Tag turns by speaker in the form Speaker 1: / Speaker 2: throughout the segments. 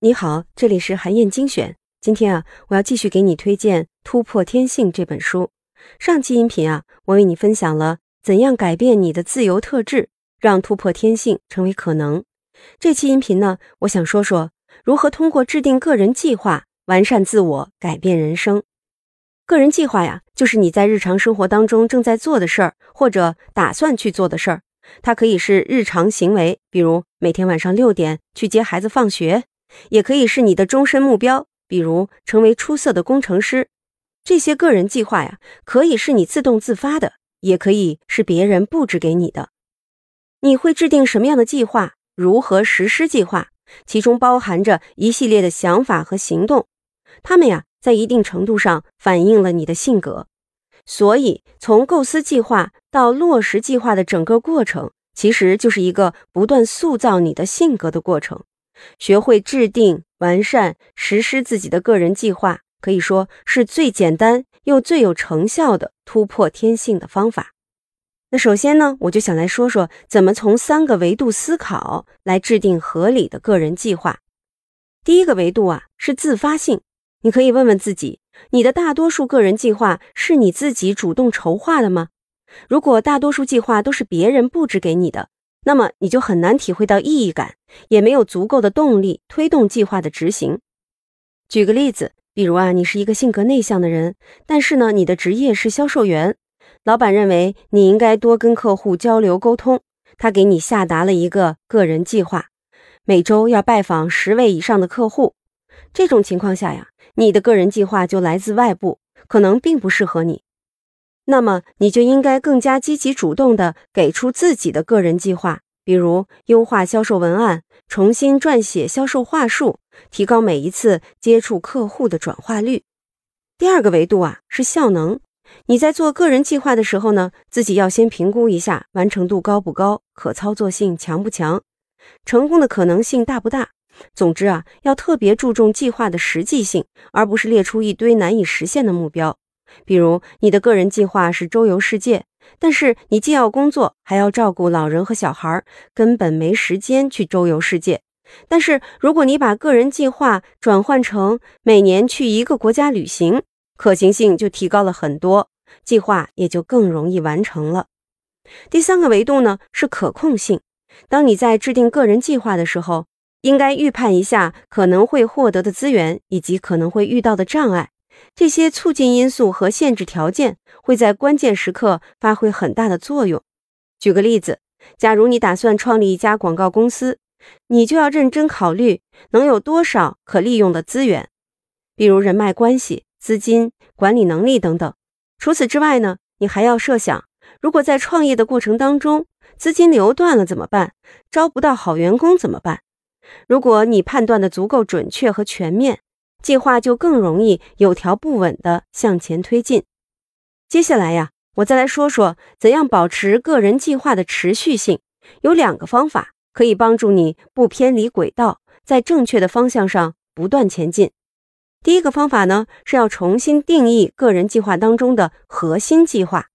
Speaker 1: 你好，这里是韩燕精选。今天啊，我要继续给你推荐《突破天性》这本书。上期音频啊，我为你分享了怎样改变你的自由特质，让突破天性成为可能。这期音频呢，我想说说如何通过制定个人计划，完善自我，改变人生。个人计划呀，就是你在日常生活当中正在做的事儿，或者打算去做的事儿。它可以是日常行为，比如每天晚上六点去接孩子放学。也可以是你的终身目标，比如成为出色的工程师。这些个人计划呀，可以是你自动自发的，也可以是别人布置给你的。你会制定什么样的计划？如何实施计划？其中包含着一系列的想法和行动，他们呀，在一定程度上反映了你的性格。所以，从构思计划到落实计划的整个过程，其实就是一个不断塑造你的性格的过程。学会制定、完善、实施自己的个人计划，可以说是最简单又最有成效的突破天性的方法。那首先呢，我就想来说说怎么从三个维度思考来制定合理的个人计划。第一个维度啊，是自发性。你可以问问自己：你的大多数个人计划是你自己主动筹划的吗？如果大多数计划都是别人布置给你的，那么你就很难体会到意义感，也没有足够的动力推动计划的执行。举个例子，比如啊，你是一个性格内向的人，但是呢，你的职业是销售员，老板认为你应该多跟客户交流沟通，他给你下达了一个个人计划，每周要拜访十位以上的客户。这种情况下呀，你的个人计划就来自外部，可能并不适合你。那么你就应该更加积极主动地给出自己的个人计划，比如优化销售文案、重新撰写销售话术、提高每一次接触客户的转化率。第二个维度啊是效能。你在做个人计划的时候呢，自己要先评估一下完成度高不高、可操作性强不强、成功的可能性大不大。总之啊，要特别注重计划的实际性，而不是列出一堆难以实现的目标。比如你的个人计划是周游世界，但是你既要工作，还要照顾老人和小孩，根本没时间去周游世界。但是如果你把个人计划转换成每年去一个国家旅行，可行性就提高了很多，计划也就更容易完成了。第三个维度呢是可控性。当你在制定个人计划的时候，应该预判一下可能会获得的资源以及可能会遇到的障碍。这些促进因素和限制条件会在关键时刻发挥很大的作用。举个例子，假如你打算创立一家广告公司，你就要认真考虑能有多少可利用的资源，比如人脉关系、资金、管理能力等等。除此之外呢，你还要设想，如果在创业的过程当中资金流断了怎么办？招不到好员工怎么办？如果你判断的足够准确和全面。计划就更容易有条不紊地向前推进。接下来呀，我再来说说怎样保持个人计划的持续性。有两个方法可以帮助你不偏离轨道，在正确的方向上不断前进。第一个方法呢，是要重新定义个人计划当中的核心计划。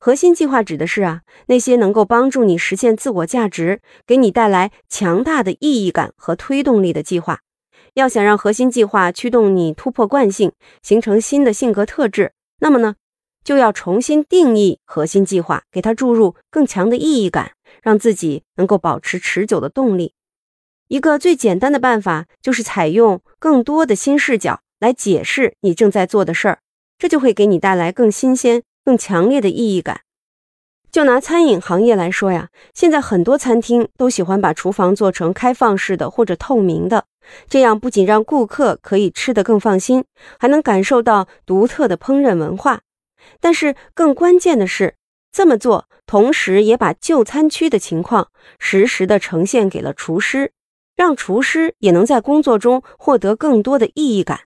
Speaker 1: 核心计划指的是啊，那些能够帮助你实现自我价值、给你带来强大的意义感和推动力的计划。要想让核心计划驱动你突破惯性，形成新的性格特质，那么呢，就要重新定义核心计划，给它注入更强的意义感，让自己能够保持持久的动力。一个最简单的办法就是采用更多的新视角来解释你正在做的事儿，这就会给你带来更新鲜、更强烈的意义感。就拿餐饮行业来说呀，现在很多餐厅都喜欢把厨房做成开放式的或者透明的。这样不仅让顾客可以吃得更放心，还能感受到独特的烹饪文化。但是更关键的是，这么做同时也把就餐区的情况实时的呈现给了厨师，让厨师也能在工作中获得更多的意义感。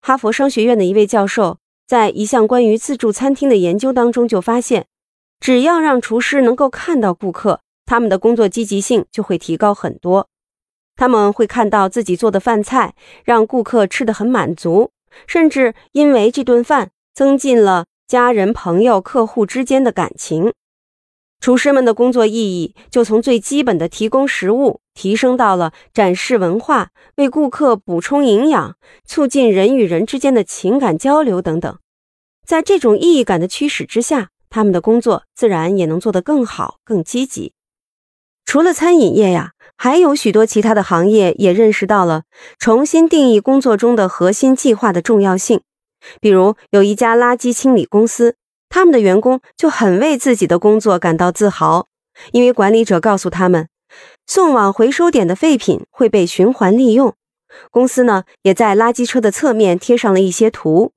Speaker 1: 哈佛商学院的一位教授在一项关于自助餐厅的研究当中就发现，只要让厨师能够看到顾客，他们的工作积极性就会提高很多。他们会看到自己做的饭菜让顾客吃得很满足，甚至因为这顿饭增进了家人、朋友、客户之间的感情。厨师们的工作意义就从最基本的提供食物，提升到了展示文化、为顾客补充营养、促进人与人之间的情感交流等等。在这种意义感的驱使之下，他们的工作自然也能做得更好、更积极。除了餐饮业呀，还有许多其他的行业也认识到了重新定义工作中的核心计划的重要性。比如，有一家垃圾清理公司。他们的员工就很为自己的工作感到自豪，因为管理者告诉他们，送往回收点的废品会被循环利用。公司呢，也在垃圾车的侧面贴上了一些图，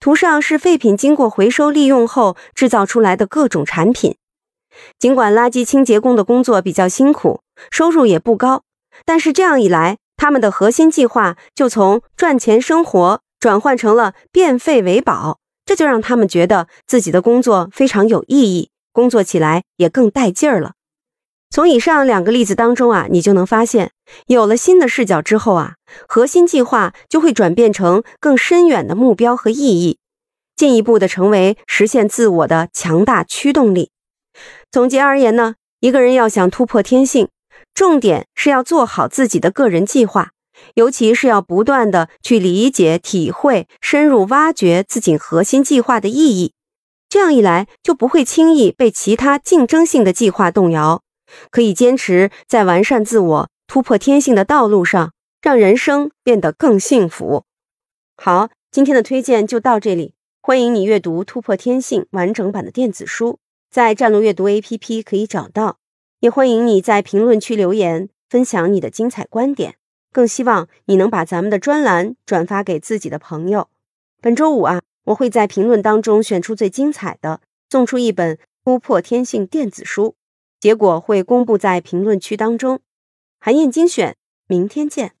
Speaker 1: 图上是废品经过回收利用后制造出来的各种产品。尽管垃圾清洁工的工作比较辛苦，收入也不高，但是这样一来，他们的核心计划就从赚钱生活转换成了变废为宝。这就让他们觉得自己的工作非常有意义，工作起来也更带劲儿了。从以上两个例子当中啊，你就能发现，有了新的视角之后啊，核心计划就会转变成更深远的目标和意义，进一步的成为实现自我的强大驱动力。总结而言呢，一个人要想突破天性，重点是要做好自己的个人计划。尤其是要不断的去理解、体会、深入挖掘自己核心计划的意义，这样一来就不会轻易被其他竞争性的计划动摇，可以坚持在完善自我、突破天性的道路上，让人生变得更幸福。好，今天的推荐就到这里，欢迎你阅读《突破天性》完整版的电子书，在战略阅读 APP 可以找到，也欢迎你在评论区留言分享你的精彩观点。更希望你能把咱们的专栏转发给自己的朋友。本周五啊，我会在评论当中选出最精彩的，送出一本《突破天性》电子书，结果会公布在评论区当中。韩燕精选，明天见。